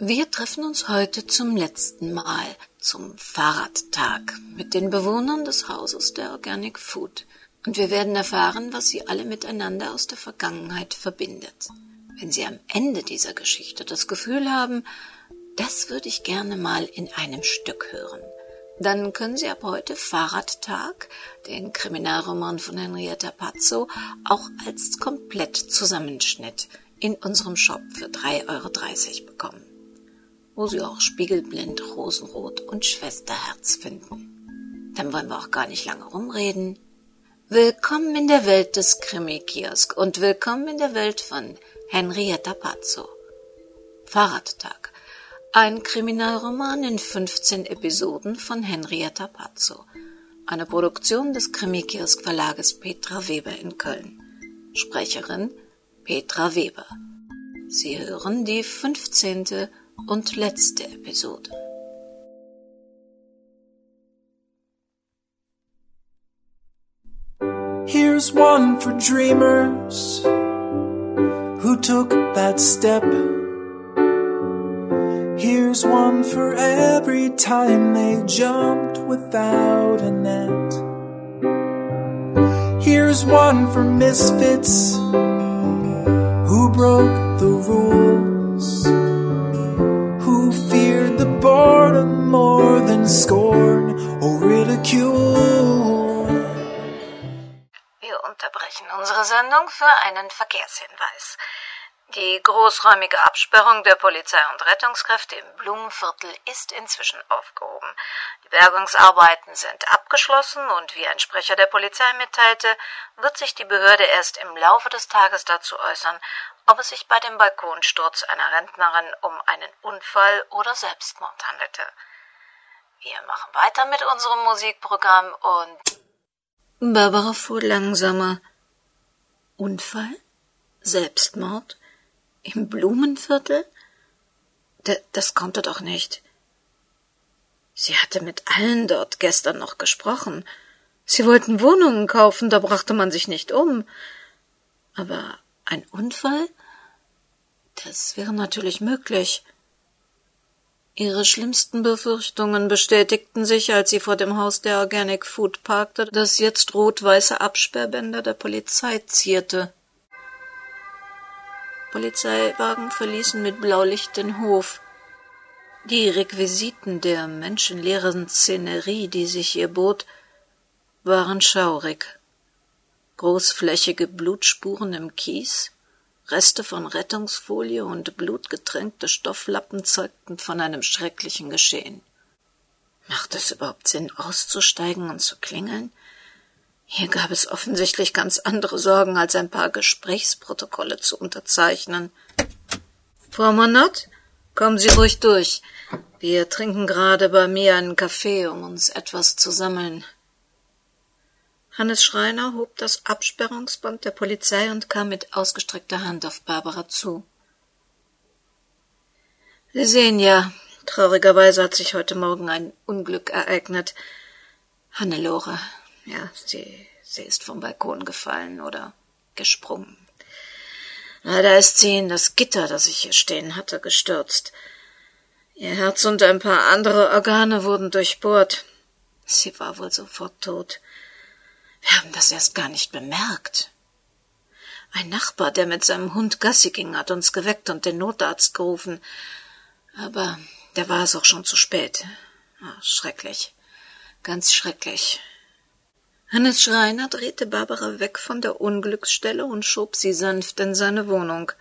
Wir treffen uns heute zum letzten Mal zum Fahrradtag mit den Bewohnern des Hauses der Organic Food. Und wir werden erfahren, was sie alle miteinander aus der Vergangenheit verbindet. Wenn Sie am Ende dieser Geschichte das Gefühl haben, das würde ich gerne mal in einem Stück hören, dann können Sie ab heute Fahrradtag, den Kriminalroman von Henrietta Pazzo, auch als Komplettzusammenschnitt in unserem Shop für 3,30 Euro bekommen, wo Sie auch Spiegelblind, Rosenrot und Schwesterherz finden. Dann wollen wir auch gar nicht lange rumreden. Willkommen in der Welt des Krimi-Kiosk und willkommen in der Welt von Henrietta Pazzo. Fahrradtag ein Kriminalroman in 15 Episoden von Henrietta Pazzo. Eine Produktion des Krimikiosk Verlages Petra Weber in Köln. Sprecherin Petra Weber. Sie hören die 15. Und letzte Episode. Here's one for dreamers who took that step Here's one for every time they jumped without a net. Here's one for misfits who broke the rules, unterbrechen unsere Sendung für einen Verkehrshinweis. Die großräumige Absperrung der Polizei und Rettungskräfte im Blumenviertel ist inzwischen aufgehoben. Die Bergungsarbeiten sind abgeschlossen und wie ein Sprecher der Polizei mitteilte, wird sich die Behörde erst im Laufe des Tages dazu äußern, ob es sich bei dem Balkonsturz einer Rentnerin um einen Unfall oder Selbstmord handelte. Wir machen weiter mit unserem Musikprogramm und Barbara fuhr langsamer. Unfall? Selbstmord? Im Blumenviertel? D das konnte doch nicht. Sie hatte mit allen dort gestern noch gesprochen. Sie wollten Wohnungen kaufen, da brachte man sich nicht um. Aber ein Unfall? Das wäre natürlich möglich. Ihre schlimmsten Befürchtungen bestätigten sich, als sie vor dem Haus der Organic Food parkte, das jetzt rot-weiße Absperrbänder der Polizei zierte. Polizeiwagen verließen mit Blaulicht den Hof. Die Requisiten der menschenleeren Szenerie, die sich ihr bot, waren schaurig. Großflächige Blutspuren im Kies, Reste von Rettungsfolie und blutgetränkte Stofflappen zeugten von einem schrecklichen Geschehen. Macht es überhaupt Sinn, auszusteigen und zu klingeln? Hier gab es offensichtlich ganz andere Sorgen, als ein paar Gesprächsprotokolle zu unterzeichnen. Frau Monod, kommen Sie ruhig durch. Wir trinken gerade bei mir einen Kaffee, um uns etwas zu sammeln. Hannes Schreiner hob das Absperrungsband der Polizei und kam mit ausgestreckter Hand auf Barbara zu. Sie sehen ja, traurigerweise hat sich heute Morgen ein Unglück ereignet. Hannelore, ja, sie, sie ist vom Balkon gefallen oder gesprungen. Leider ist sie in das Gitter, das ich hier stehen hatte, gestürzt. Ihr Herz und ein paar andere Organe wurden durchbohrt. Sie war wohl sofort tot. Wir haben das erst gar nicht bemerkt. Ein Nachbar, der mit seinem Hund Gassi ging, hat uns geweckt und den Notarzt gerufen. Aber da war es auch schon zu spät. Ach, schrecklich. Ganz schrecklich. Hannes Schreiner drehte Barbara weg von der Unglücksstelle und schob sie sanft in seine Wohnung.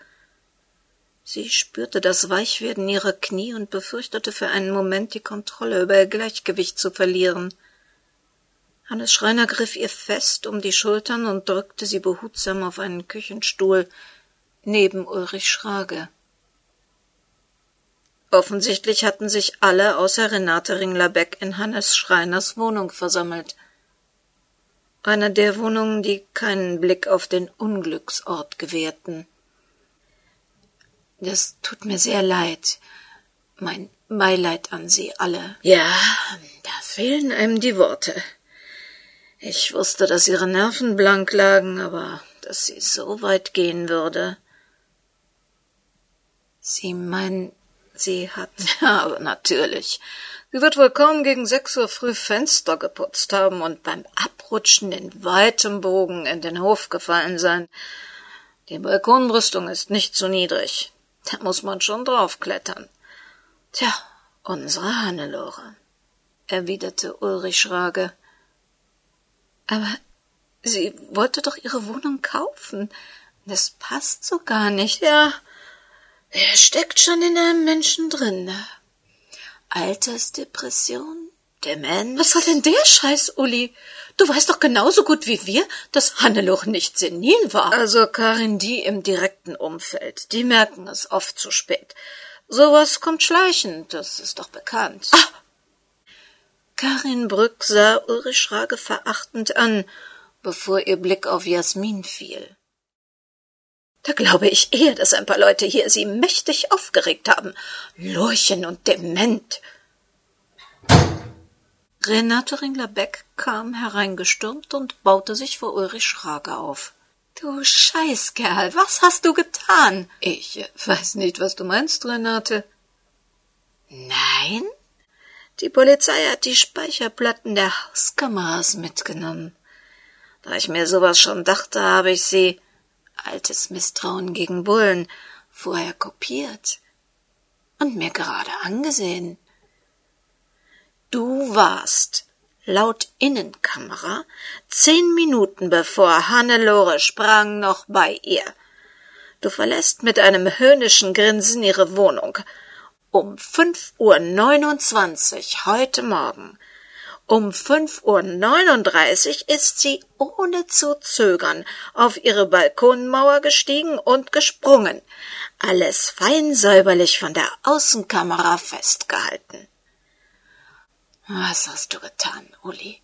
Sie spürte das Weichwerden ihrer Knie und befürchtete für einen Moment die Kontrolle über ihr Gleichgewicht zu verlieren. Hannes Schreiner griff ihr fest um die Schultern und drückte sie behutsam auf einen Küchenstuhl neben Ulrich Schrage. Offensichtlich hatten sich alle außer Renate Ringlerbeck in Hannes Schreiners Wohnung versammelt einer der Wohnungen, die keinen Blick auf den Unglücksort gewährten. Das tut mir sehr leid. Mein Beileid an Sie alle. Ja, da fehlen einem die Worte. Ich wusste, dass Ihre Nerven blank lagen, aber dass sie so weit gehen würde. Sie meinen Sie hat. Ja, aber natürlich. Sie wird wohl kaum gegen sechs Uhr früh Fenster geputzt haben und beim Abrutschen in weitem Bogen in den Hof gefallen sein. Die Balkonbrüstung ist nicht zu niedrig. Da muss man schon draufklettern. Tja, unsere Hannelore, erwiderte Ulrich Schrage. Aber sie wollte doch ihre Wohnung kaufen. Das passt so gar nicht. Ja, er steckt schon in einem Menschen drin. Ne? Altersdepression, Demenz. Was soll denn der Scheiß, Uli? Du weißt doch genauso gut wie wir, dass Hannelore nicht senil war. Also Karin, die im direkten Umfeld, die merken es oft zu spät. Sowas kommt schleichend, das ist doch bekannt. Ah! Karin Brück sah Ulrich Schrage verachtend an, bevor ihr Blick auf Jasmin fiel. Da glaube ich eher, dass ein paar Leute hier sie mächtig aufgeregt haben. Lurchen und dement. Renate Ringler-Beck kam hereingestürmt und baute sich vor Ulrich Schrage auf. Du Scheißkerl, was hast du getan? Ich weiß nicht, was du meinst, Renate. Nein? Die Polizei hat die Speicherplatten der Hauskameras mitgenommen. Da ich mir sowas schon dachte, habe ich sie altes Misstrauen gegen Bullen vorher kopiert und mir gerade angesehen. Du warst laut Innenkamera zehn Minuten bevor Hannelore sprang noch bei ihr. Du verlässt mit einem höhnischen Grinsen ihre Wohnung. Um fünf Uhr neunundzwanzig heute Morgen um fünf Uhr neununddreißig ist sie ohne zu zögern auf ihre Balkonmauer gestiegen und gesprungen. Alles fein säuberlich von der Außenkamera festgehalten. Was hast du getan, Uli?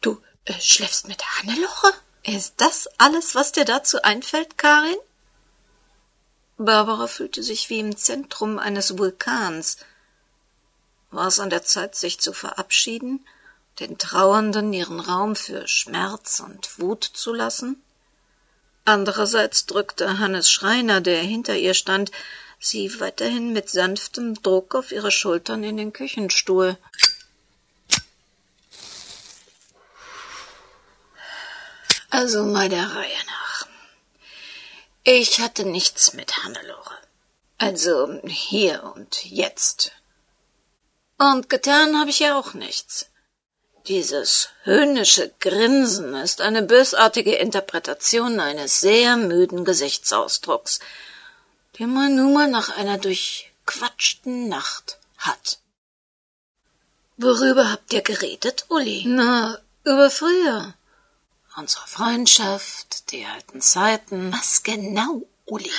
Du äh, schläfst mit Hannelore? Ist das alles, was dir dazu einfällt, Karin? Barbara fühlte sich wie im Zentrum eines Vulkans. War es an der Zeit, sich zu verabschieden, den Trauernden ihren Raum für Schmerz und Wut zu lassen? Andererseits drückte Hannes Schreiner, der hinter ihr stand, sie weiterhin mit sanftem Druck auf ihre Schultern in den Küchenstuhl. Also mal der Reihe nach. Ich hatte nichts mit Hannelore. Also hier und jetzt. Und getan habe ich ja auch nichts. Dieses höhnische Grinsen ist eine bösartige Interpretation eines sehr müden Gesichtsausdrucks, den man nun mal nach einer durchquatschten Nacht hat. Worüber habt ihr geredet, Uli? Na, über früher. Unsere Freundschaft, die alten Zeiten. Was genau, Uli?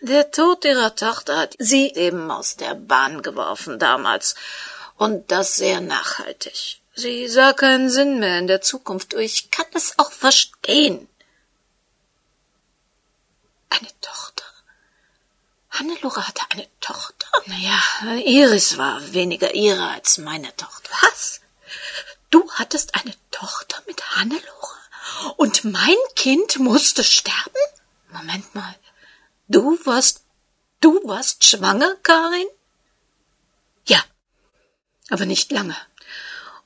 Der Tod ihrer Tochter hat sie eben aus der Bahn geworfen damals. Und das sehr nachhaltig. Sie sah keinen Sinn mehr in der Zukunft. Ich kann es auch verstehen. Eine Tochter? Hannelore hatte eine Tochter? Naja, Iris war weniger ihre als meine Tochter. Was? Du hattest eine Tochter mit Hannelore? Und mein Kind musste sterben? Moment mal. Du warst, du warst schwanger, Karin? Ja, aber nicht lange.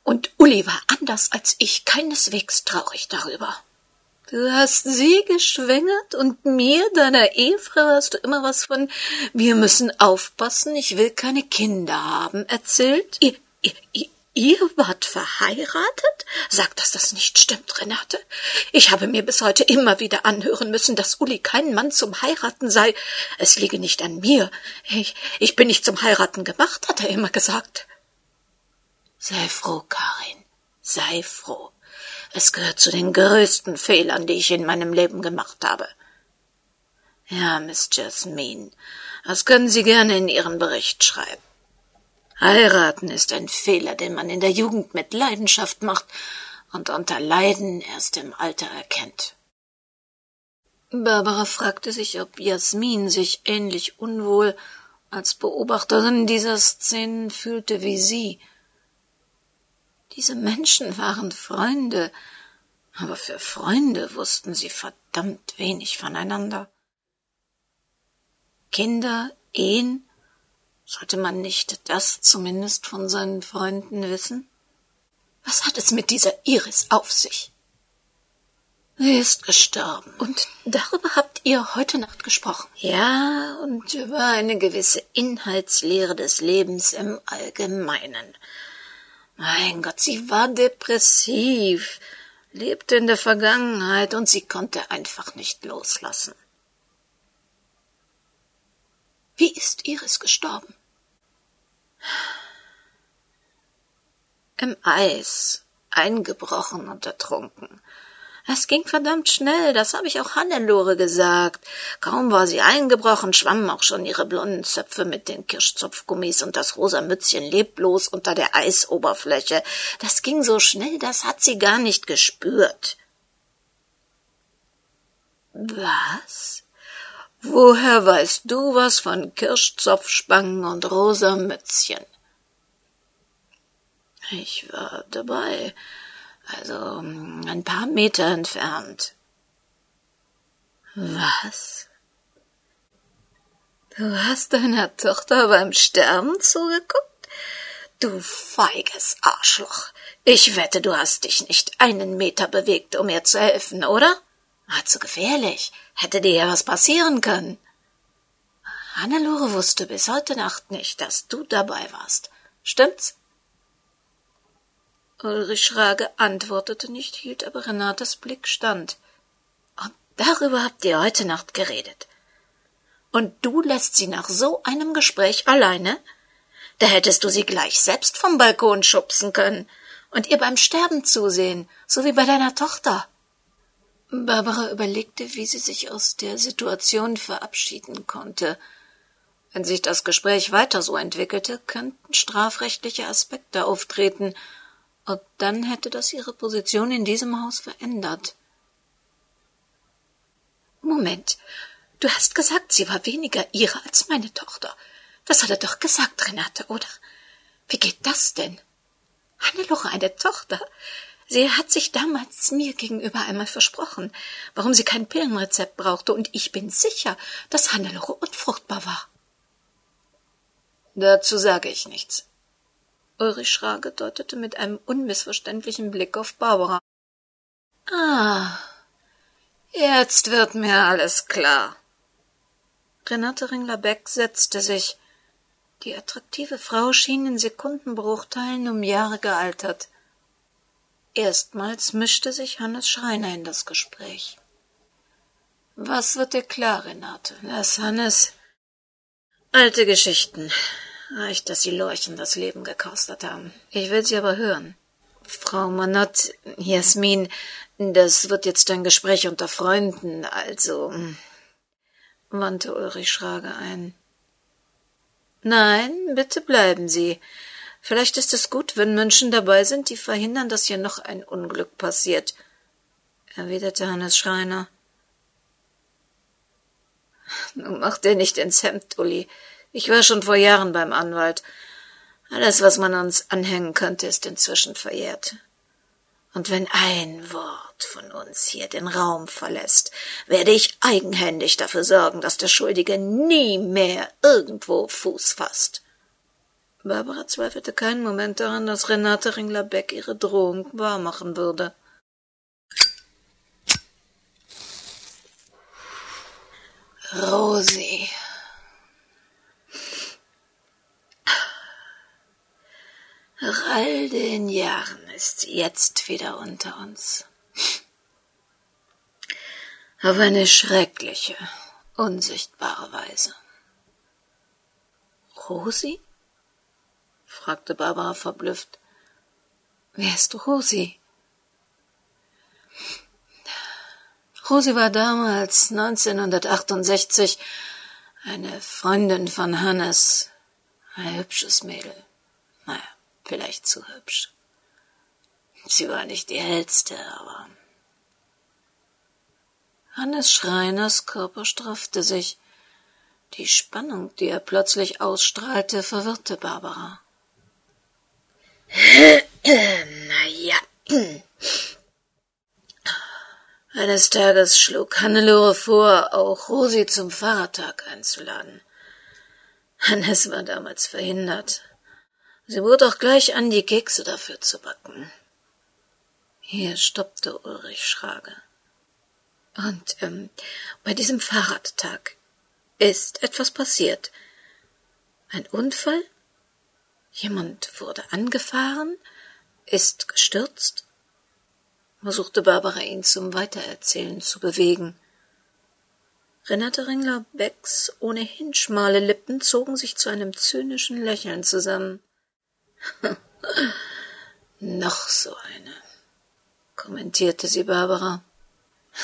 Und Uli war anders als ich keineswegs traurig darüber. Du hast sie geschwängert und mir, deiner Ehefrau, hast du immer was von wir müssen aufpassen, ich will keine Kinder haben erzählt? Ihr, ihr, ihr, wart verheiratet? Sag, dass das nicht stimmt, Renate. Ich habe mir bis heute immer wieder anhören müssen, dass Uli kein Mann zum Heiraten sei. Es liege nicht an mir. Ich, ich bin nicht zum Heiraten gemacht, hat er immer gesagt. Sei froh, Karin. Sei froh. Es gehört zu den größten Fehlern, die ich in meinem Leben gemacht habe. Ja, Miss Jasmine, das können Sie gerne in Ihren Bericht schreiben. Heiraten ist ein Fehler, den man in der Jugend mit Leidenschaft macht und unter Leiden erst im Alter erkennt. Barbara fragte sich, ob Jasmin sich ähnlich unwohl als Beobachterin dieser Szenen fühlte wie sie. Diese Menschen waren Freunde, aber für Freunde wussten sie verdammt wenig voneinander. Kinder, Ehen? Sollte man nicht das zumindest von seinen Freunden wissen? Was hat es mit dieser Iris auf sich? Sie ist gestorben. Und darüber habt ihr heute Nacht gesprochen. Ja, und über eine gewisse Inhaltslehre des Lebens im Allgemeinen. Mein Gott, sie war depressiv, lebte in der Vergangenheit und sie konnte einfach nicht loslassen. Wie ist Iris gestorben? Im Eis, eingebrochen und ertrunken. Es ging verdammt schnell, das habe ich auch Hannelore gesagt. Kaum war sie eingebrochen, schwammen auch schon ihre blonden Zöpfe mit den Kirschzopfgummis und das rosa Mützchen leblos unter der Eisoberfläche. Das ging so schnell, das hat sie gar nicht gespürt. Was? Woher weißt du was von Kirschzopfspangen und rosa Mützchen? Ich war dabei also ein paar Meter entfernt. Was? Du hast deiner Tochter beim Sterben zugeguckt? Du feiges Arschloch. Ich wette, du hast dich nicht einen Meter bewegt, um ihr zu helfen, oder? War zu gefährlich. Hätte dir ja was passieren können. Hannelore wusste bis heute Nacht nicht, dass du dabei warst. Stimmt's? Ulrich Schrage antwortete nicht, hielt aber Renatas Blick stand. Und darüber habt ihr heute Nacht geredet. Und du lässt sie nach so einem Gespräch alleine? Da hättest du sie gleich selbst vom Balkon schubsen können und ihr beim Sterben zusehen, so wie bei deiner Tochter. Barbara überlegte, wie sie sich aus der Situation verabschieden konnte. Wenn sich das Gespräch weiter so entwickelte, könnten strafrechtliche Aspekte auftreten, und dann hätte das ihre Position in diesem Haus verändert. Moment, du hast gesagt, sie war weniger ihre als meine Tochter. Das hat er doch gesagt, Renate, oder? Wie geht das denn? Hannelore eine Tochter. Sie hat sich damals mir gegenüber einmal versprochen, warum sie kein Pillenrezept brauchte, und ich bin sicher, dass Hannelore unfruchtbar war. Dazu sage ich nichts. Ulrich Schrage deutete mit einem unmissverständlichen Blick auf Barbara. Ah, jetzt wird mir alles klar. Renate Ringler-Beck setzte sich. Die attraktive Frau schien in Sekundenbruchteilen um Jahre gealtert. Erstmals mischte sich Hannes Schreiner in das Gespräch. Was wird dir klar, Renate? Lass Hannes. Alte Geschichten. Reicht, dass Sie Lorchen das Leben gekostet haben. Ich will Sie aber hören. Frau Manott, Jasmin, das wird jetzt ein Gespräch unter Freunden, also, hm, wandte Ulrich Schrage ein. Nein, bitte bleiben Sie. Vielleicht ist es gut, wenn Menschen dabei sind, die verhindern, dass hier noch ein Unglück passiert, erwiderte Hannes Schreiner. Nun mach dir nicht ins Hemd, Uli. Ich war schon vor Jahren beim Anwalt. Alles, was man uns anhängen könnte, ist inzwischen verjährt. Und wenn ein Wort von uns hier den Raum verlässt, werde ich eigenhändig dafür sorgen, dass der Schuldige nie mehr irgendwo Fuß fasst. Barbara zweifelte keinen Moment daran, dass Renate Ringler-Beck ihre Drohung wahrmachen würde. Rosi, Nach all den Jahren ist sie jetzt wieder unter uns. Auf eine schreckliche, unsichtbare Weise. Rosi? Fragte Barbara verblüfft. Wer ist Rosi? Rosi war damals 1968 eine Freundin von Hannes, ein hübsches Mädel. Naja, vielleicht zu hübsch. Sie war nicht die hellste, aber. Hannes Schreiners Körper straffte sich. Die Spannung, die er plötzlich ausstrahlte, verwirrte Barbara. Na ja. Eines Tages schlug Hannelore vor, auch Rosi zum Fahrradtag einzuladen. Hannes war damals verhindert. Sie bot auch gleich an, die Kekse dafür zu backen. Hier stoppte Ulrich Schrage. Und ähm, bei diesem Fahrradtag ist etwas passiert. Ein Unfall? Jemand wurde angefahren, ist gestürzt? versuchte Barbara ihn zum Weitererzählen zu bewegen. Renate Ringler-Becks ohnehin schmale Lippen zogen sich zu einem zynischen Lächeln zusammen. Noch so eine, kommentierte sie Barbara.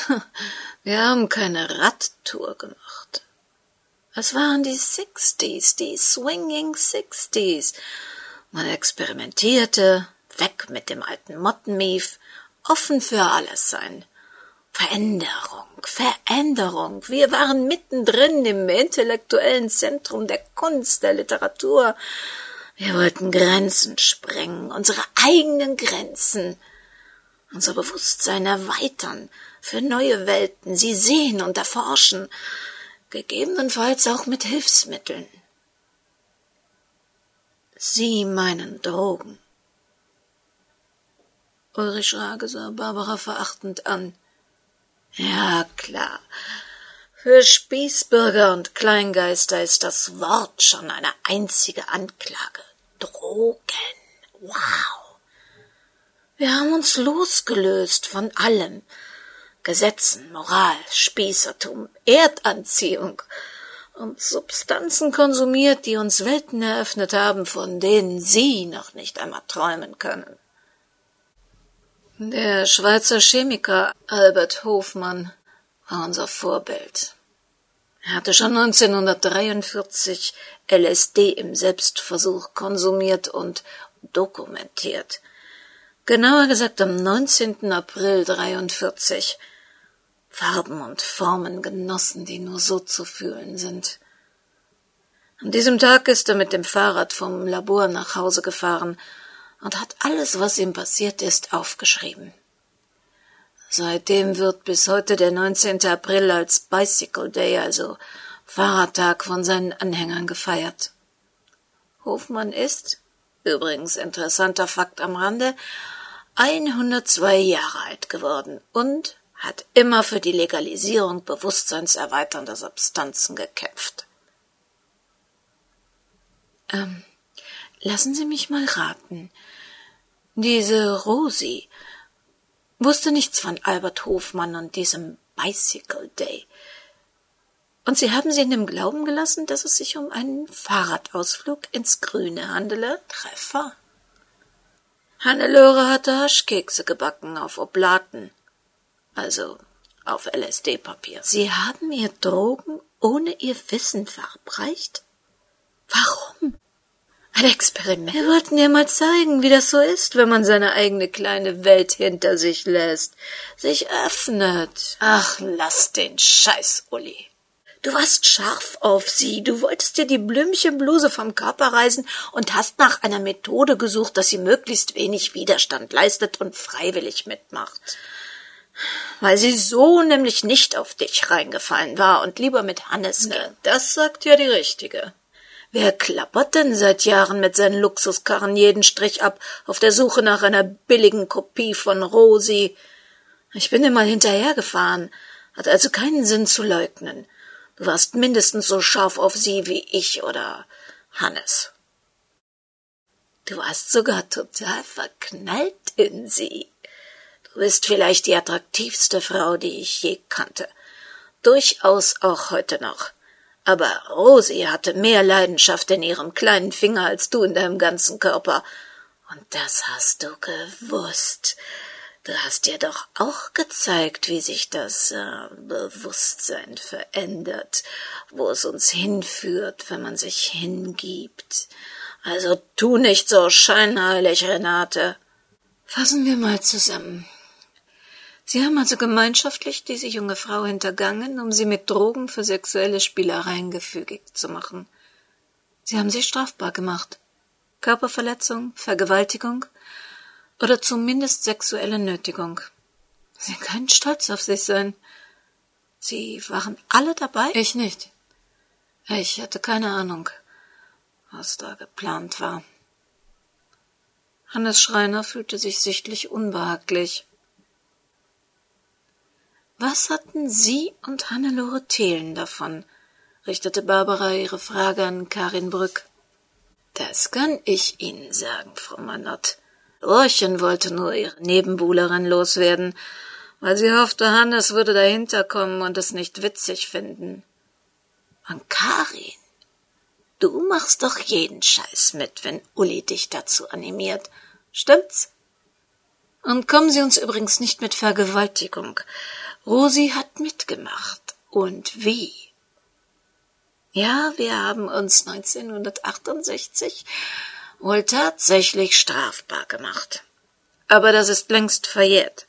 Wir haben keine Radtour gemacht. Es waren die Sixties, die Swinging Sixties. Man experimentierte, weg mit dem alten Mottenmief, offen für alles sein. Veränderung, Veränderung. Wir waren mittendrin im intellektuellen Zentrum der Kunst, der Literatur. Wir wollten Grenzen sprengen, unsere eigenen Grenzen, unser Bewusstsein erweitern, für neue Welten, sie sehen und erforschen, gegebenenfalls auch mit Hilfsmitteln. Sie meinen Drogen. Ulrich Rage sah Barbara verachtend an. Ja, klar. Für Spießbürger und Kleingeister ist das Wort schon eine einzige Anklage. Drogen. Wow. Wir haben uns losgelöst von allem. Gesetzen, Moral, Spießertum, Erdanziehung und Substanzen konsumiert, die uns Welten eröffnet haben, von denen Sie noch nicht einmal träumen können. Der Schweizer Chemiker Albert Hofmann war unser Vorbild. Er hatte schon 1943 LSD im Selbstversuch konsumiert und dokumentiert. Genauer gesagt am 19. April 43. Farben und Formen genossen, die nur so zu fühlen sind. An diesem Tag ist er mit dem Fahrrad vom Labor nach Hause gefahren und hat alles, was ihm passiert ist, aufgeschrieben. Seitdem wird bis heute der 19. April als Bicycle Day, also Fahrradtag von seinen Anhängern gefeiert. Hofmann ist, übrigens interessanter Fakt am Rande, 102 Jahre alt geworden und hat immer für die Legalisierung bewusstseinserweiternder Substanzen gekämpft. Ähm, lassen Sie mich mal raten. Diese Rosi wusste nichts von Albert Hofmann und diesem Bicycle Day. Und Sie haben sie in dem Glauben gelassen, dass es sich um einen Fahrradausflug ins Grüne handele? Treffer. Hannelore hatte Haschkekse gebacken auf Oblaten, also auf LSD-Papier. Sie haben ihr Drogen ohne ihr Wissen verabreicht? Warum? Ein Experiment. Wir wollten dir mal zeigen, wie das so ist, wenn man seine eigene kleine Welt hinter sich lässt, sich öffnet. Ach, lass den Scheiß, Uli. Du warst scharf auf sie, du wolltest dir die Blümchenbluse vom Körper reißen und hast nach einer Methode gesucht, dass sie möglichst wenig Widerstand leistet und freiwillig mitmacht. Weil sie so nämlich nicht auf dich reingefallen war und lieber mit Hannes ging. Das sagt ja die Richtige. Wer klappert denn seit Jahren mit seinen Luxuskarren jeden Strich ab, auf der Suche nach einer billigen Kopie von Rosi? Ich bin ihm mal hinterhergefahren, hat also keinen Sinn zu leugnen. Du warst mindestens so scharf auf sie wie ich oder Hannes. Du warst sogar total verknallt in sie. Du bist vielleicht die attraktivste Frau, die ich je kannte. Durchaus auch heute noch. Aber Rosi hatte mehr Leidenschaft in ihrem kleinen Finger als du in deinem ganzen Körper. Und das hast du gewusst. Du hast dir doch auch gezeigt, wie sich das äh, Bewusstsein verändert, wo es uns hinführt, wenn man sich hingibt. Also tu nicht so scheinheilig, Renate. Fassen wir mal zusammen. Sie haben also gemeinschaftlich diese junge Frau hintergangen, um sie mit Drogen für sexuelle Spielereien gefügig zu machen. Sie haben sie strafbar gemacht. Körperverletzung, Vergewaltigung oder zumindest sexuelle Nötigung. Sie können stolz auf sich sein. Sie waren alle dabei? Ich nicht. Ich hatte keine Ahnung, was da geplant war. Hannes Schreiner fühlte sich sichtlich unbehaglich. Was hatten Sie und Hannelore Thelen davon? richtete Barbara ihre Frage an Karin Brück. Das kann ich Ihnen sagen, Frau Manott. Urchen wollte nur ihre Nebenbuhlerin loswerden, weil sie hoffte, Hannes würde dahinter kommen und es nicht witzig finden. Und Karin, du machst doch jeden Scheiß mit, wenn Uli dich dazu animiert. Stimmt's? Und kommen Sie uns übrigens nicht mit Vergewaltigung. Rosi hat mitgemacht. Und wie? Ja, wir haben uns 1968 wohl tatsächlich strafbar gemacht. Aber das ist längst verjährt.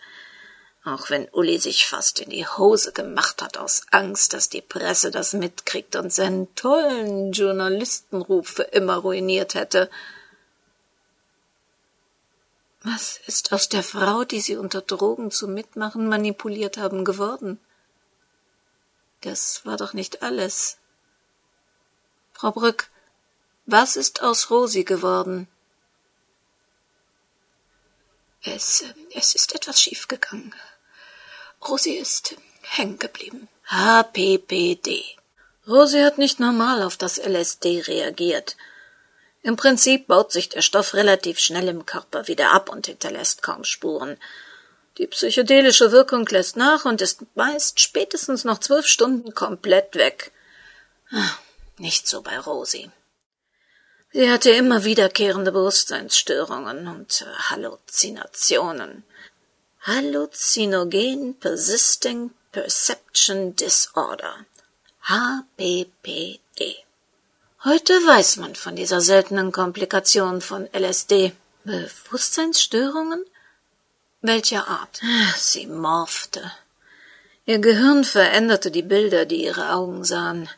Auch wenn Uli sich fast in die Hose gemacht hat aus Angst, dass die Presse das mitkriegt und seinen tollen Journalistenruf für immer ruiniert hätte. Was ist aus der Frau, die sie unter Drogen zum Mitmachen manipuliert haben, geworden? Das war doch nicht alles. Frau Brück, was ist aus Rosi geworden? Es, es ist etwas schiefgegangen. Rosi ist hängen geblieben. HPPD. Rosi hat nicht normal auf das LSD reagiert. Im Prinzip baut sich der Stoff relativ schnell im Körper wieder ab und hinterlässt kaum Spuren. Die psychedelische Wirkung lässt nach und ist meist spätestens noch zwölf Stunden komplett weg. Ah, nicht so bei Rosi. Sie hatte immer wiederkehrende Bewusstseinsstörungen und äh, Halluzinationen. Halluzinogen Persisting Perception Disorder. HPPD. Heute weiß man von dieser seltenen Komplikation von LSD. Bewusstseinsstörungen? Welcher Art? Sie morphte. Ihr Gehirn veränderte die Bilder, die ihre Augen sahen.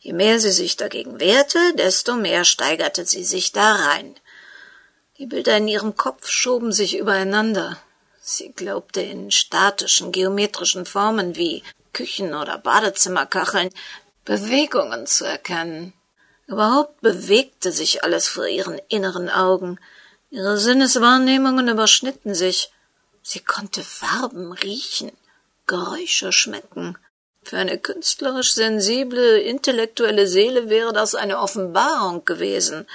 Je mehr sie sich dagegen wehrte, desto mehr steigerte sie sich da rein. Die Bilder in ihrem Kopf schoben sich übereinander. Sie glaubte in statischen geometrischen Formen wie Küchen oder Badezimmerkacheln Bewegungen zu erkennen. Überhaupt bewegte sich alles vor ihren inneren Augen. Ihre Sinneswahrnehmungen überschnitten sich. Sie konnte Farben riechen, Geräusche schmecken. Für eine künstlerisch sensible, intellektuelle Seele wäre das eine Offenbarung gewesen.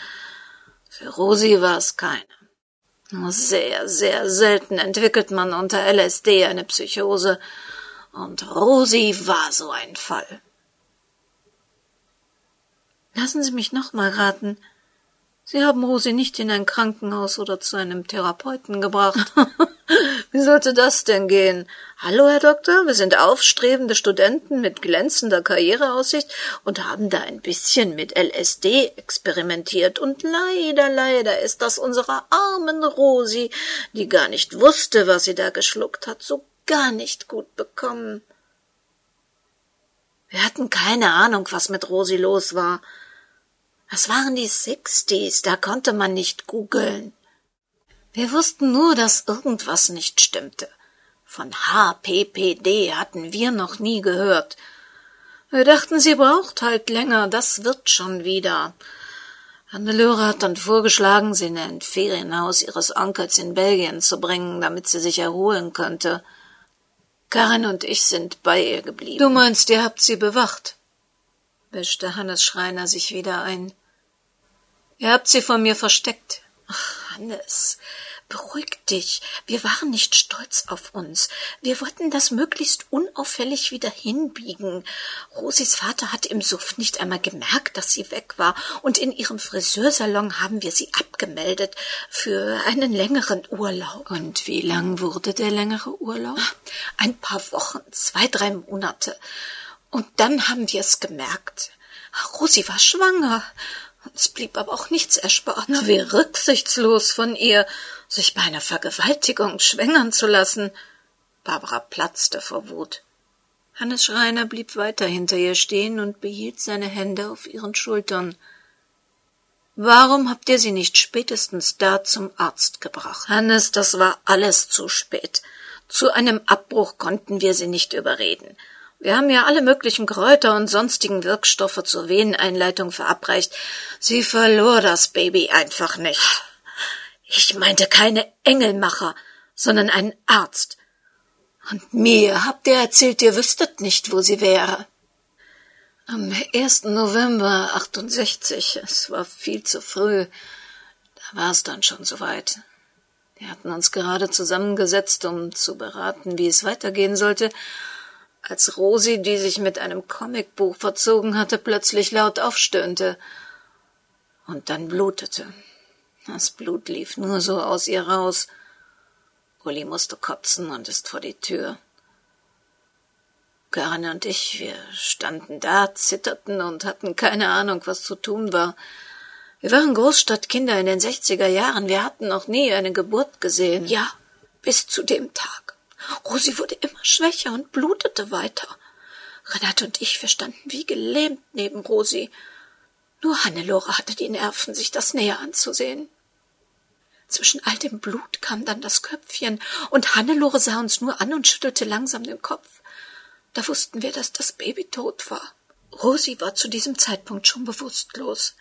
Für Rosi war es keine. Nur sehr, sehr selten entwickelt man unter LSD eine Psychose, und Rosi war so ein Fall. Lassen Sie mich noch mal raten. Sie haben Rosi nicht in ein Krankenhaus oder zu einem Therapeuten gebracht. Wie sollte das denn gehen? Hallo, Herr Doktor, wir sind aufstrebende Studenten mit glänzender Karriereaussicht und haben da ein bisschen mit LSD experimentiert und leider, leider ist das unserer armen Rosi, die gar nicht wusste, was sie da geschluckt hat, so gar nicht gut bekommen. Wir hatten keine Ahnung, was mit Rosi los war. Das waren die Sixties, da konnte man nicht googeln. Wir wussten nur, dass irgendwas nicht stimmte. Von HPPD hatten wir noch nie gehört. Wir dachten, sie braucht halt länger, das wird schon wieder. Hannelore hat dann vorgeschlagen, sie in ein Ferienhaus ihres Onkels in Belgien zu bringen, damit sie sich erholen könnte. Karin und ich sind bei ihr geblieben. Du meinst, ihr habt sie bewacht? Mischte Hannes Schreiner sich wieder ein. Ihr habt sie vor mir versteckt. Ach, Hannes, beruhig dich. Wir waren nicht stolz auf uns. Wir wollten das möglichst unauffällig wieder hinbiegen. Rosis Vater hat im Suff nicht einmal gemerkt, dass sie weg war, und in ihrem Friseursalon haben wir sie abgemeldet für einen längeren Urlaub. Und wie lang wurde der längere Urlaub? Ein paar Wochen, zwei, drei Monate. Und dann haben wir es gemerkt. Rosi war schwanger. Uns blieb aber auch nichts erspart. Na, wie rücksichtslos von ihr, sich bei einer Vergewaltigung schwängern zu lassen. Barbara platzte vor Wut. Hannes Schreiner blieb weiter hinter ihr stehen und behielt seine Hände auf ihren Schultern. Warum habt ihr sie nicht spätestens da zum Arzt gebracht? Hannes, das war alles zu spät. Zu einem Abbruch konnten wir sie nicht überreden. Wir haben ja alle möglichen Kräuter und sonstigen Wirkstoffe zur Veneneinleitung verabreicht. Sie verlor das Baby einfach nicht. Ich meinte keine Engelmacher, sondern einen Arzt. Und mir habt ihr erzählt, ihr wüsstet nicht, wo sie wäre. Am 1. November 68, es war viel zu früh, da war es dann schon soweit. Wir hatten uns gerade zusammengesetzt, um zu beraten, wie es weitergehen sollte, als Rosi, die sich mit einem Comicbuch verzogen hatte, plötzlich laut aufstöhnte und dann blutete. Das Blut lief nur so aus ihr raus. Uli musste kotzen und ist vor die Tür. Karin und ich, wir standen da, zitterten und hatten keine Ahnung, was zu tun war. Wir waren Großstadtkinder in den sechziger Jahren. Wir hatten noch nie eine Geburt gesehen. Ja, bis zu dem Tag. Rosi wurde immer schwächer und blutete weiter. Renate und ich, wir standen wie gelähmt neben Rosi. Nur Hannelore hatte die Nerven, sich das näher anzusehen. Zwischen all dem Blut kam dann das Köpfchen, und Hannelore sah uns nur an und schüttelte langsam den Kopf. Da wussten wir, dass das Baby tot war. Rosi war zu diesem Zeitpunkt schon bewusstlos.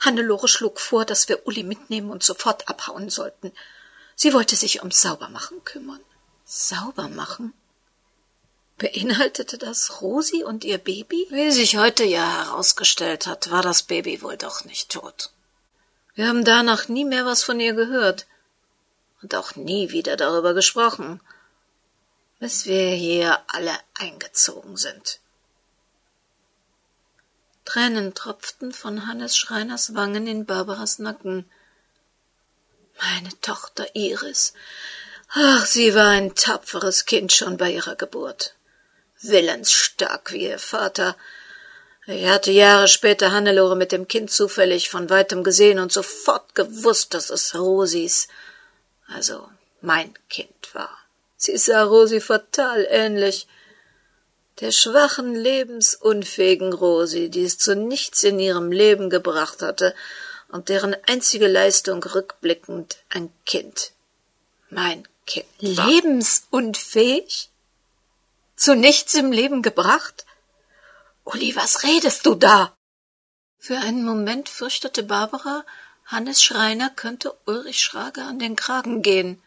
Hannelore schlug vor, dass wir Uli mitnehmen und sofort abhauen sollten. Sie wollte sich ums Saubermachen kümmern. Saubermachen? Beinhaltete das Rosi und ihr Baby? Wie sich heute ja herausgestellt hat, war das Baby wohl doch nicht tot. Wir haben danach nie mehr was von ihr gehört und auch nie wieder darüber gesprochen, bis wir hier alle eingezogen sind. Tränen tropften von Hannes Schreiners Wangen in Barbaras Nacken. Meine Tochter Iris. Ach, sie war ein tapferes Kind schon bei ihrer Geburt. Willensstark wie ihr Vater. Ich hatte Jahre später Hannelore mit dem Kind zufällig von weitem gesehen und sofort gewusst, dass es Rosis, also mein Kind war. Sie sah Rosi fatal ähnlich der schwachen, lebensunfähigen Rosi, die es zu nichts in ihrem Leben gebracht hatte und deren einzige Leistung rückblickend ein Kind, mein Lebensunfähig? Zu nichts im Leben gebracht? Uli, was redest du da? Für einen Moment fürchtete Barbara, Hannes Schreiner könnte Ulrich Schrager an den Kragen gehen.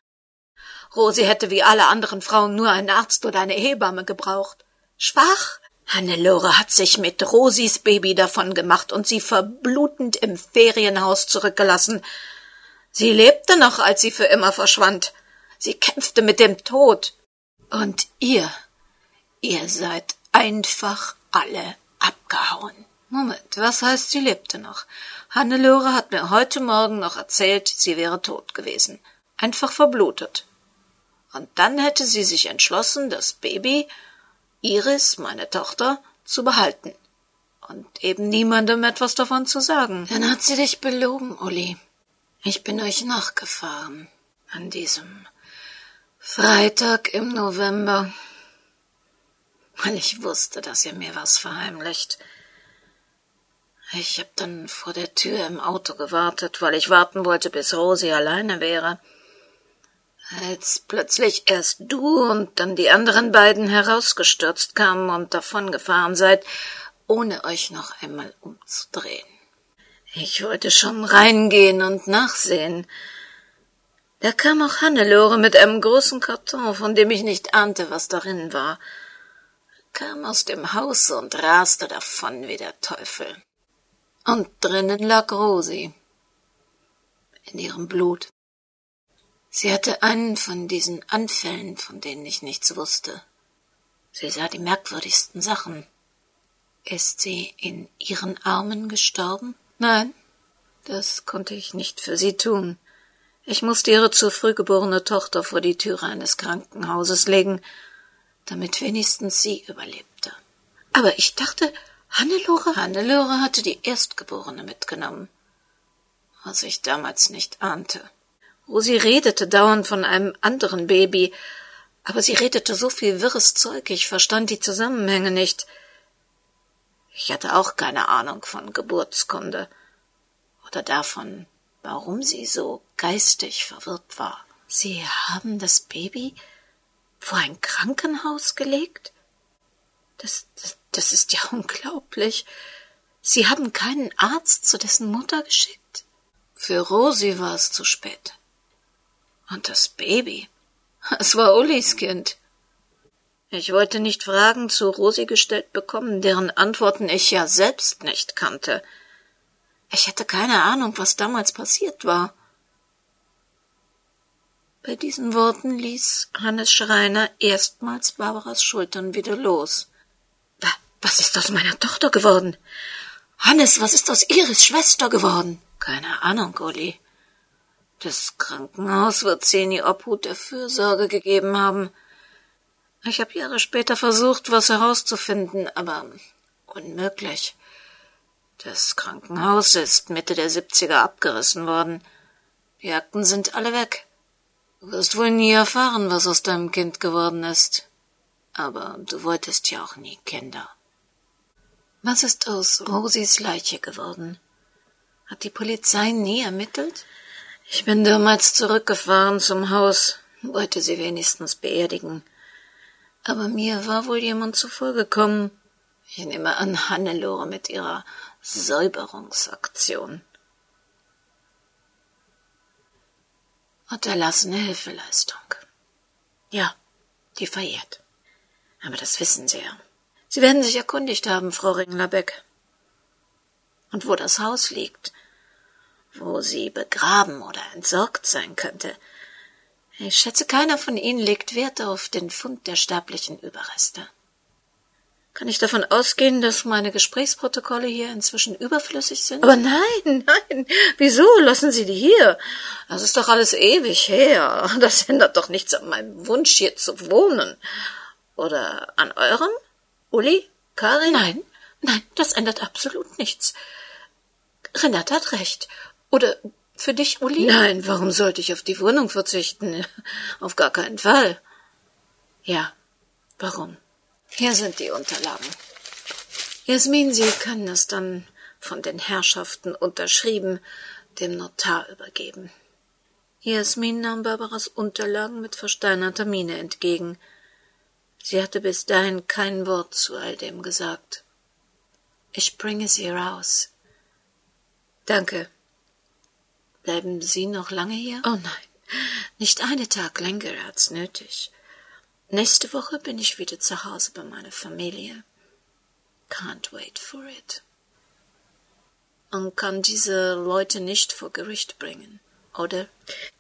Rosi hätte wie alle anderen Frauen nur einen Arzt oder eine Hebamme gebraucht schwach. Hannelore hat sich mit Rosis Baby davon gemacht und sie verblutend im Ferienhaus zurückgelassen. Sie lebte noch, als sie für immer verschwand. Sie kämpfte mit dem Tod. Und ihr, ihr seid einfach alle abgehauen. Moment, was heißt, sie lebte noch? Hannelore hat mir heute Morgen noch erzählt, sie wäre tot gewesen. Einfach verblutet. Und dann hätte sie sich entschlossen, das Baby Iris, meine Tochter, zu behalten und eben niemandem etwas davon zu sagen. Dann hat sie dich belogen, Uli. Ich bin euch nachgefahren an diesem Freitag im November, weil ich wusste, dass ihr mir was verheimlicht. Ich hab dann vor der Tür im Auto gewartet, weil ich warten wollte, bis Rosi alleine wäre als plötzlich erst du und dann die anderen beiden herausgestürzt kamen und davongefahren seid, ohne euch noch einmal umzudrehen. Ich wollte schon reingehen und nachsehen. Da kam auch Hannelore mit einem großen Karton, von dem ich nicht ahnte, was darin war, kam aus dem Haus und raste davon wie der Teufel. Und drinnen lag Rosi in ihrem Blut. Sie hatte einen von diesen Anfällen, von denen ich nichts wusste. Sie sah die merkwürdigsten Sachen. Ist sie in ihren Armen gestorben? Nein, das konnte ich nicht für sie tun. Ich musste ihre zu früh geborene Tochter vor die Türe eines Krankenhauses legen, damit wenigstens sie überlebte. Aber ich dachte, Hannelore? Hannelore hatte die Erstgeborene mitgenommen, was ich damals nicht ahnte. Rosi redete dauernd von einem anderen Baby, aber sie redete so viel wirres Zeug, ich verstand die Zusammenhänge nicht. Ich hatte auch keine Ahnung von Geburtskunde oder davon, warum sie so geistig verwirrt war. Sie haben das Baby vor ein Krankenhaus gelegt? Das, das, das ist ja unglaublich. Sie haben keinen Arzt zu dessen Mutter geschickt? Für Rosi war es zu spät. Und das Baby? Es war Ullis Kind. Ich wollte nicht Fragen zu Rosi gestellt bekommen, deren Antworten ich ja selbst nicht kannte. Ich hätte keine Ahnung, was damals passiert war. Bei diesen Worten ließ Hannes Schreiner erstmals Barbaras Schultern wieder los. Was ist aus meiner Tochter geworden? Hannes, was ist aus Iris Schwester geworden? Keine Ahnung, Uli. Das Krankenhaus wird sie in die Obhut der Fürsorge gegeben haben. Ich habe Jahre später versucht, was herauszufinden, aber unmöglich. Das Krankenhaus ist Mitte der 70er abgerissen worden. Die Akten sind alle weg. Du wirst wohl nie erfahren, was aus deinem Kind geworden ist. Aber du wolltest ja auch nie Kinder. Was ist aus Rosis Leiche geworden? Hat die Polizei nie ermittelt? Ich bin damals zurückgefahren zum Haus, wollte sie wenigstens beerdigen. Aber mir war wohl jemand zuvorgekommen. Ich nehme an, Hannelore mit ihrer Säuberungsaktion. Unterlassene Hilfeleistung. Ja, die verjährt. Aber das wissen Sie ja. Sie werden sich erkundigt haben, Frau Ringlerbeck. Und wo das Haus liegt, wo sie begraben oder entsorgt sein könnte. Ich schätze, keiner von Ihnen legt Wert auf den Fund der sterblichen Überreste. Kann ich davon ausgehen, dass meine Gesprächsprotokolle hier inzwischen überflüssig sind? Aber nein, nein. Wieso lassen Sie die hier? Das ist doch alles ewig her. Das ändert doch nichts an meinem Wunsch, hier zu wohnen. Oder an eurem? Uli? Karin? Nein, nein, das ändert absolut nichts. Renate hat recht. Oder für dich, Uli? Nein, warum sollte ich auf die Wohnung verzichten? Auf gar keinen Fall. Ja, warum? Hier sind die Unterlagen. Jasmin, Sie können es dann von den Herrschaften unterschrieben dem Notar übergeben. Jasmin nahm Barbaras Unterlagen mit versteinerter Miene entgegen. Sie hatte bis dahin kein Wort zu all dem gesagt. Ich bringe Sie raus. Danke. Bleiben Sie noch lange hier? Oh nein, nicht einen Tag länger als nötig. Nächste Woche bin ich wieder zu Hause bei meiner Familie. Can't wait for it. Man kann diese Leute nicht vor Gericht bringen, oder?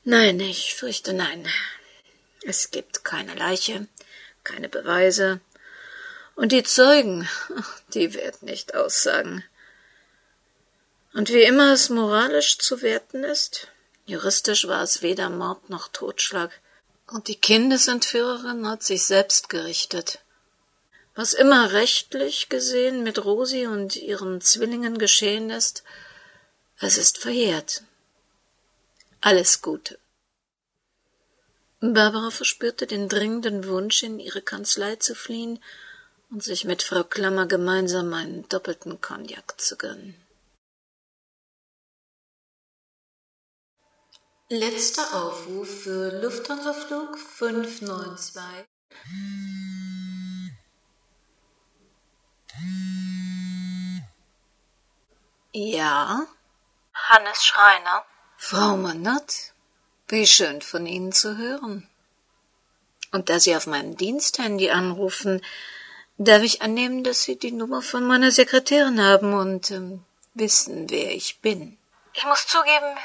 Nein, ich fürchte nein. Es gibt keine Leiche, keine Beweise. Und die Zeugen, die werden nicht aussagen. Und wie immer es moralisch zu werten ist, juristisch war es weder Mord noch Totschlag, und die Kindesentführerin hat sich selbst gerichtet. Was immer rechtlich gesehen mit Rosi und ihren Zwillingen geschehen ist, es ist verjährt. Alles Gute. Barbara verspürte den dringenden Wunsch, in ihre Kanzlei zu fliehen und sich mit Frau Klammer gemeinsam einen doppelten Cognac zu gönnen. Letzter Aufruf für Lufthansa-Flug 592. Ja? Hannes Schreiner. Frau Manott, wie schön von Ihnen zu hören. Und da Sie auf meinem Diensthandy anrufen, darf ich annehmen, dass Sie die Nummer von meiner Sekretärin haben und ähm, wissen, wer ich bin. Ich muss zugeben,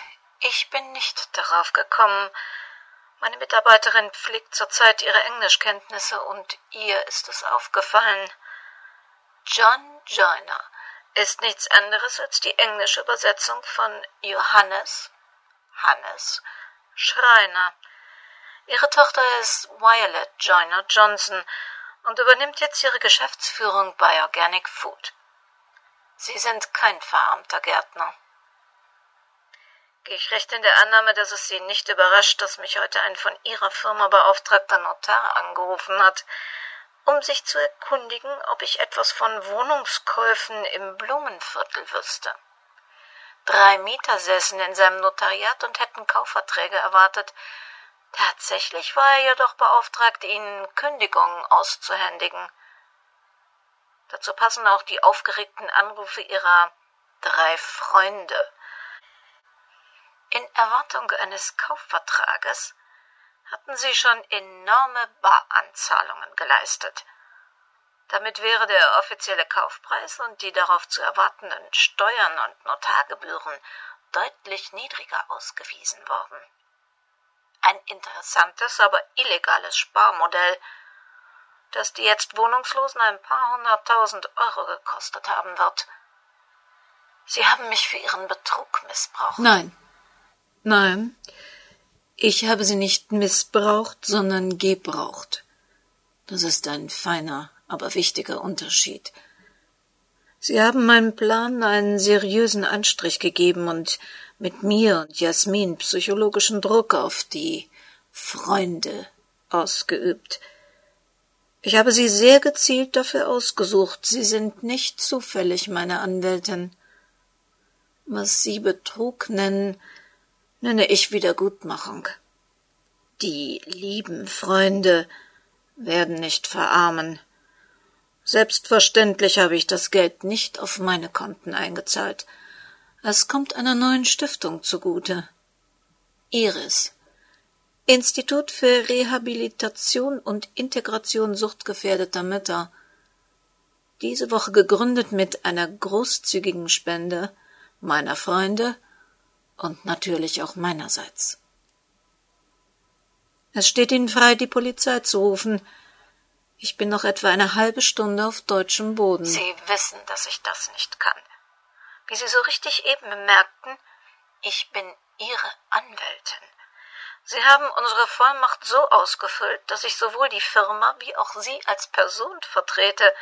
ich bin nicht darauf gekommen. Meine Mitarbeiterin pflegt zurzeit ihre Englischkenntnisse und ihr ist es aufgefallen. John Joyner ist nichts anderes als die englische Übersetzung von Johannes, Hannes, Schreiner. Ihre Tochter ist Violet Joyner Johnson und übernimmt jetzt ihre Geschäftsführung bei Organic Food. Sie sind kein verarmter Gärtner. Gehe ich recht in der Annahme, dass es Sie nicht überrascht, dass mich heute ein von Ihrer Firma beauftragter Notar angerufen hat, um sich zu erkundigen, ob ich etwas von Wohnungskäufen im Blumenviertel wüsste. Drei Mieter säßen in seinem Notariat und hätten Kaufverträge erwartet. Tatsächlich war er jedoch beauftragt, ihnen Kündigungen auszuhändigen. Dazu passen auch die aufgeregten Anrufe ihrer drei Freunde. In Erwartung eines Kaufvertrages hatten sie schon enorme Baranzahlungen geleistet. Damit wäre der offizielle Kaufpreis und die darauf zu erwartenden Steuern und Notargebühren deutlich niedriger ausgewiesen worden. Ein interessantes, aber illegales Sparmodell, das die jetzt Wohnungslosen ein paar hunderttausend Euro gekostet haben wird. Sie haben mich für Ihren Betrug missbraucht. Nein. Nein. Ich habe sie nicht missbraucht, sondern gebraucht. Das ist ein feiner, aber wichtiger Unterschied. Sie haben meinem Plan einen seriösen Anstrich gegeben und mit mir und Jasmin psychologischen Druck auf die Freunde ausgeübt. Ich habe sie sehr gezielt dafür ausgesucht. Sie sind nicht zufällig meine Anwältin. Was Sie Betrug nennen, nenne ich Wiedergutmachung. Die lieben Freunde werden nicht verarmen. Selbstverständlich habe ich das Geld nicht auf meine Konten eingezahlt. Es kommt einer neuen Stiftung zugute. Iris. Institut für Rehabilitation und Integration suchtgefährdeter Mütter. Diese Woche gegründet mit einer großzügigen Spende meiner Freunde und natürlich auch meinerseits. Es steht Ihnen frei, die Polizei zu rufen, ich bin noch etwa eine halbe Stunde auf deutschem Boden. Sie wissen, dass ich das nicht kann. Wie Sie so richtig eben bemerkten, ich bin Ihre Anwältin. Sie haben unsere Vollmacht so ausgefüllt, dass ich sowohl die Firma wie auch Sie als Person vertrete.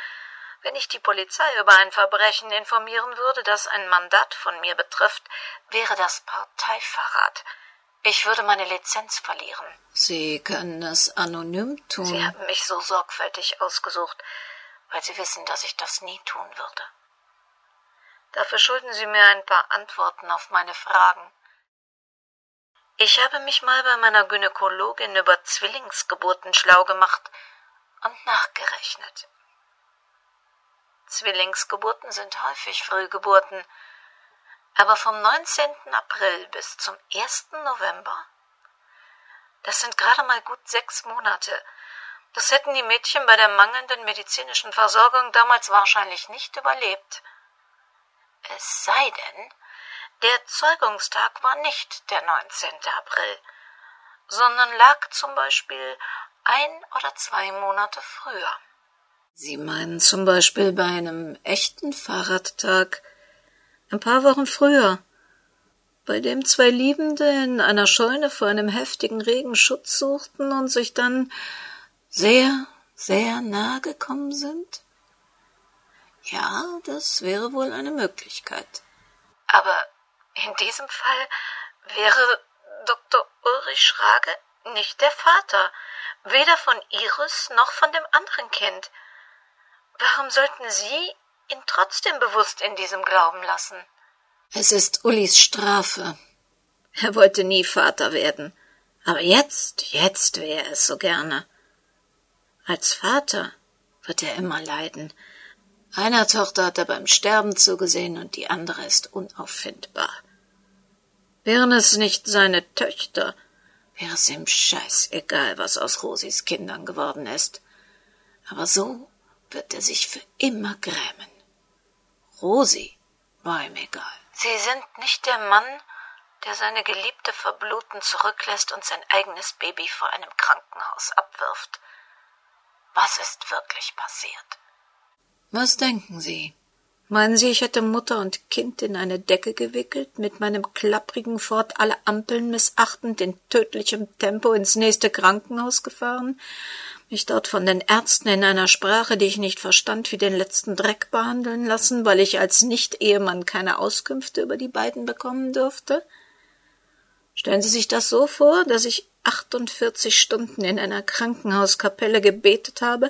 Wenn ich die Polizei über ein Verbrechen informieren würde, das ein Mandat von mir betrifft, wäre das Parteiverrat. Ich würde meine Lizenz verlieren. Sie können es anonym tun. Sie haben mich so sorgfältig ausgesucht, weil Sie wissen, dass ich das nie tun würde. Dafür schulden Sie mir ein paar Antworten auf meine Fragen. Ich habe mich mal bei meiner Gynäkologin über Zwillingsgeburten schlau gemacht und nachgerechnet. Zwillingsgeburten sind häufig Frühgeburten, aber vom 19. April bis zum 1. November? Das sind gerade mal gut sechs Monate. Das hätten die Mädchen bei der mangelnden medizinischen Versorgung damals wahrscheinlich nicht überlebt. Es sei denn, der Zeugungstag war nicht der 19. April, sondern lag zum Beispiel ein oder zwei Monate früher. Sie meinen zum Beispiel bei einem echten Fahrradtag ein paar Wochen früher, bei dem zwei Liebende in einer Scheune vor einem heftigen Regen Schutz suchten und sich dann sehr, sehr nahe gekommen sind? Ja, das wäre wohl eine Möglichkeit. Aber in diesem Fall wäre Dr. Ulrich Schrage nicht der Vater, weder von Iris noch von dem anderen Kind. Warum sollten Sie ihn trotzdem bewusst in diesem Glauben lassen. Es ist Ullis Strafe. Er wollte nie Vater werden. Aber jetzt, jetzt wäre es so gerne. Als Vater wird er immer leiden. Einer Tochter hat er beim Sterben zugesehen und die andere ist unauffindbar. Wären es nicht seine Töchter, wäre es ihm scheißegal, was aus Rosis Kindern geworden ist. Aber so wird er sich für immer grämen. Rosi war ihm egal. Sie sind nicht der Mann, der seine Geliebte verbluten zurücklässt und sein eigenes Baby vor einem Krankenhaus abwirft. Was ist wirklich passiert? Was denken Sie? Meinen Sie, ich hätte Mutter und Kind in eine Decke gewickelt, mit meinem klapprigen Fort alle Ampeln missachtend in tödlichem Tempo ins nächste Krankenhaus gefahren, mich dort von den Ärzten in einer Sprache, die ich nicht verstand, wie den letzten Dreck behandeln lassen, weil ich als Nicht-Ehemann keine Auskünfte über die beiden bekommen dürfte? Stellen Sie sich das so vor, dass ich 48 Stunden in einer Krankenhauskapelle gebetet habe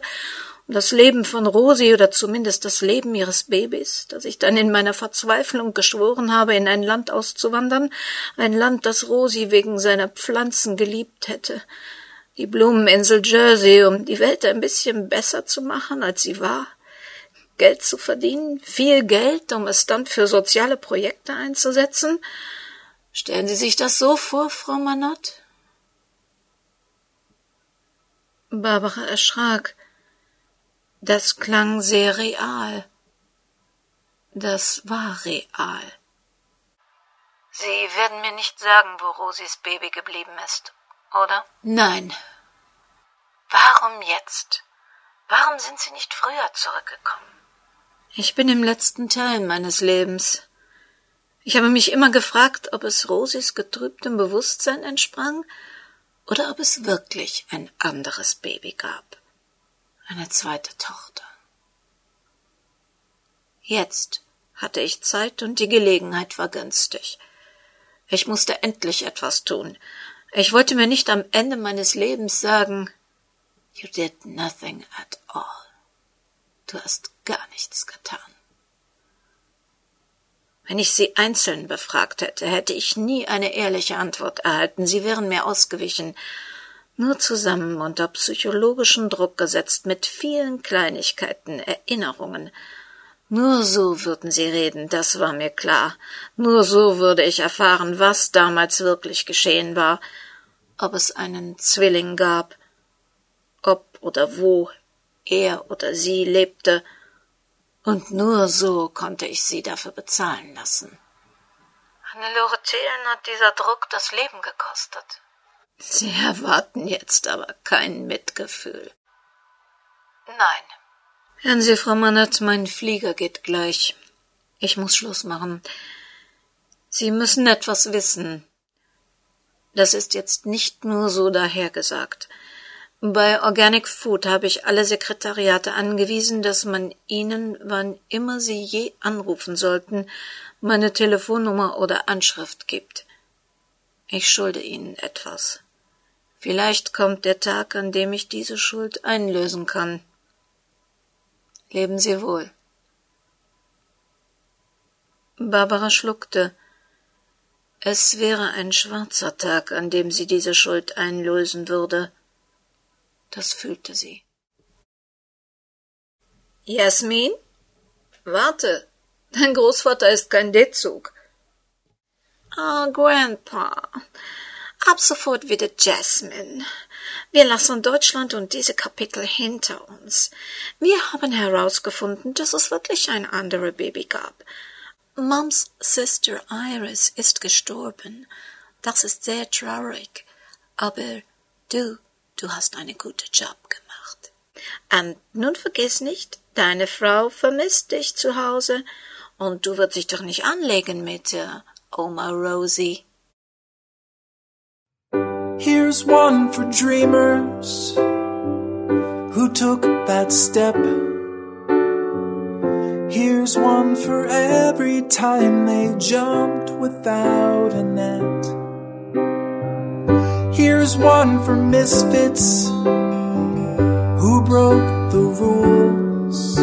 um das Leben von Rosi oder zumindest das Leben ihres Babys, dass ich dann in meiner Verzweiflung geschworen habe, in ein Land auszuwandern, ein Land, das Rosi wegen seiner Pflanzen geliebt hätte, die Blumeninsel Jersey, um die Welt ein bisschen besser zu machen, als sie war, Geld zu verdienen, viel Geld, um es dann für soziale Projekte einzusetzen. Stellen Sie sich das so vor, Frau Manott? Barbara erschrak. Das klang sehr real. Das war real. Sie werden mir nicht sagen, wo Rosis Baby geblieben ist, oder? Nein. Warum jetzt? Warum sind Sie nicht früher zurückgekommen? Ich bin im letzten Teil meines Lebens. Ich habe mich immer gefragt, ob es Rosis getrübtem Bewusstsein entsprang oder ob es wirklich ein anderes Baby gab. Eine zweite Tochter. Jetzt hatte ich Zeit und die Gelegenheit war günstig. Ich musste endlich etwas tun. Ich wollte mir nicht am Ende meines Lebens sagen, You did nothing at all. Du hast gar nichts getan. Wenn ich sie einzeln befragt hätte, hätte ich nie eine ehrliche Antwort erhalten. Sie wären mir ausgewichen. Nur zusammen unter psychologischen Druck gesetzt mit vielen Kleinigkeiten, Erinnerungen. Nur so würden sie reden, das war mir klar. Nur so würde ich erfahren, was damals wirklich geschehen war, ob es einen Zwilling gab, ob oder wo er oder sie lebte, und nur so konnte ich sie dafür bezahlen lassen. Hannelore Thelen hat dieser Druck das Leben gekostet. Sie erwarten jetzt aber kein Mitgefühl. Nein. Hören Sie, Frau Mannert, mein Flieger geht gleich. Ich muss Schluss machen. Sie müssen etwas wissen. Das ist jetzt nicht nur so dahergesagt. Bei Organic Food habe ich alle Sekretariate angewiesen, dass man Ihnen, wann immer Sie je anrufen sollten, meine Telefonnummer oder Anschrift gibt. Ich schulde Ihnen etwas. Vielleicht kommt der Tag, an dem ich diese Schuld einlösen kann. Leben Sie wohl. Barbara schluckte. Es wäre ein schwarzer Tag, an dem sie diese Schuld einlösen würde. Das fühlte sie. Jasmin? Warte, dein Großvater ist kein D-Zug. Ah, oh, Grandpa. Ab sofort wieder Jasmine. Wir lassen Deutschland und diese Kapitel hinter uns. Wir haben herausgefunden, dass es wirklich ein anderes Baby gab. Moms Sister Iris ist gestorben. Das ist sehr traurig. Aber du Du hast einen guten Job gemacht. Und nun vergiss nicht, deine Frau vermisst dich zu Hause und du wirst dich doch nicht anlegen mit äh, Oma Rosie. Here's one for dreamers who took that step. Here's one for every time they jumped without a net. Here's one for misfits who broke the rules,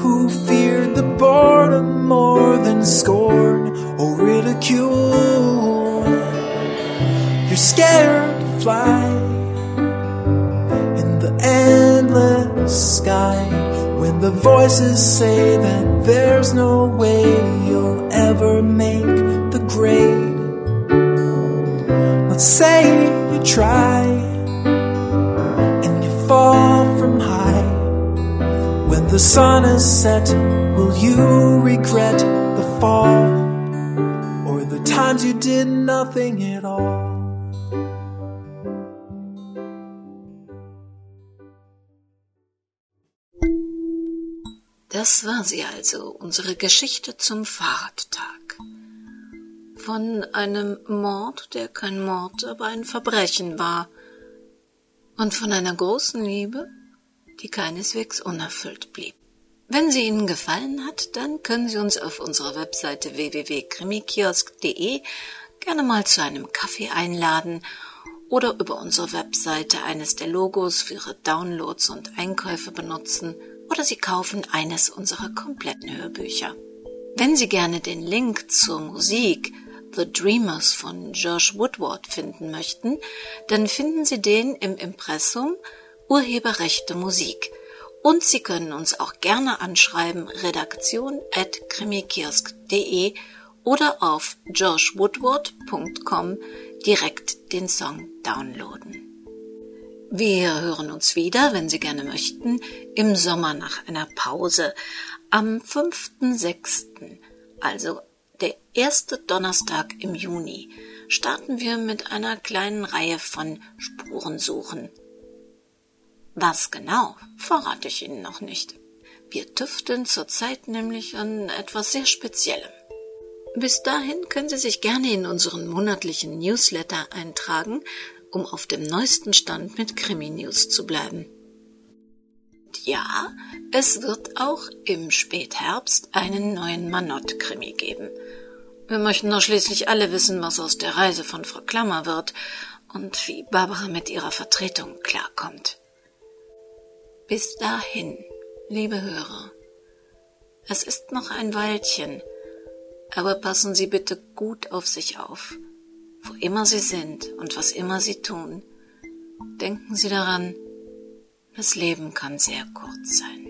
who feared the boredom more than scorn or ridicule. You're scared to fly in the endless sky the voices say that there's no way you'll ever make the grade Let's say you try and you fall from high. When the sun is set, will you regret the fall or the times you did nothing at all? Das war sie also, unsere Geschichte zum Fahrradtag. von einem Mord, der kein Mord, aber ein Verbrechen war, und von einer großen Liebe, die keineswegs unerfüllt blieb. Wenn sie Ihnen gefallen hat, dann können Sie uns auf unserer Webseite www.krimikiosk.de gerne mal zu einem Kaffee einladen oder über unsere Webseite eines der Logos für Ihre Downloads und Einkäufe benutzen oder Sie kaufen eines unserer kompletten Hörbücher. Wenn Sie gerne den Link zur Musik The Dreamers von Josh Woodward finden möchten, dann finden Sie den im Impressum Urheberrechte Musik. Und Sie können uns auch gerne anschreiben redaktion at krimikiosk.de oder auf joshwoodward.com direkt den Song downloaden. Wir hören uns wieder, wenn Sie gerne möchten, im Sommer nach einer Pause am 5.6., also der erste Donnerstag im Juni, starten wir mit einer kleinen Reihe von Spurensuchen. Was genau, verrate ich Ihnen noch nicht. Wir tüfteln zurzeit nämlich an etwas sehr Speziellem. Bis dahin können Sie sich gerne in unseren monatlichen Newsletter eintragen, um auf dem neuesten Stand mit Krimi-News zu bleiben. Ja, es wird auch im Spätherbst einen neuen Manott-Krimi geben. Wir möchten doch schließlich alle wissen, was aus der Reise von Frau Klammer wird und wie Barbara mit ihrer Vertretung klarkommt. Bis dahin, liebe Hörer, es ist noch ein Weilchen, aber passen Sie bitte gut auf sich auf, wo immer Sie sind und was immer Sie tun. Denken Sie daran, das Leben kann sehr kurz sein.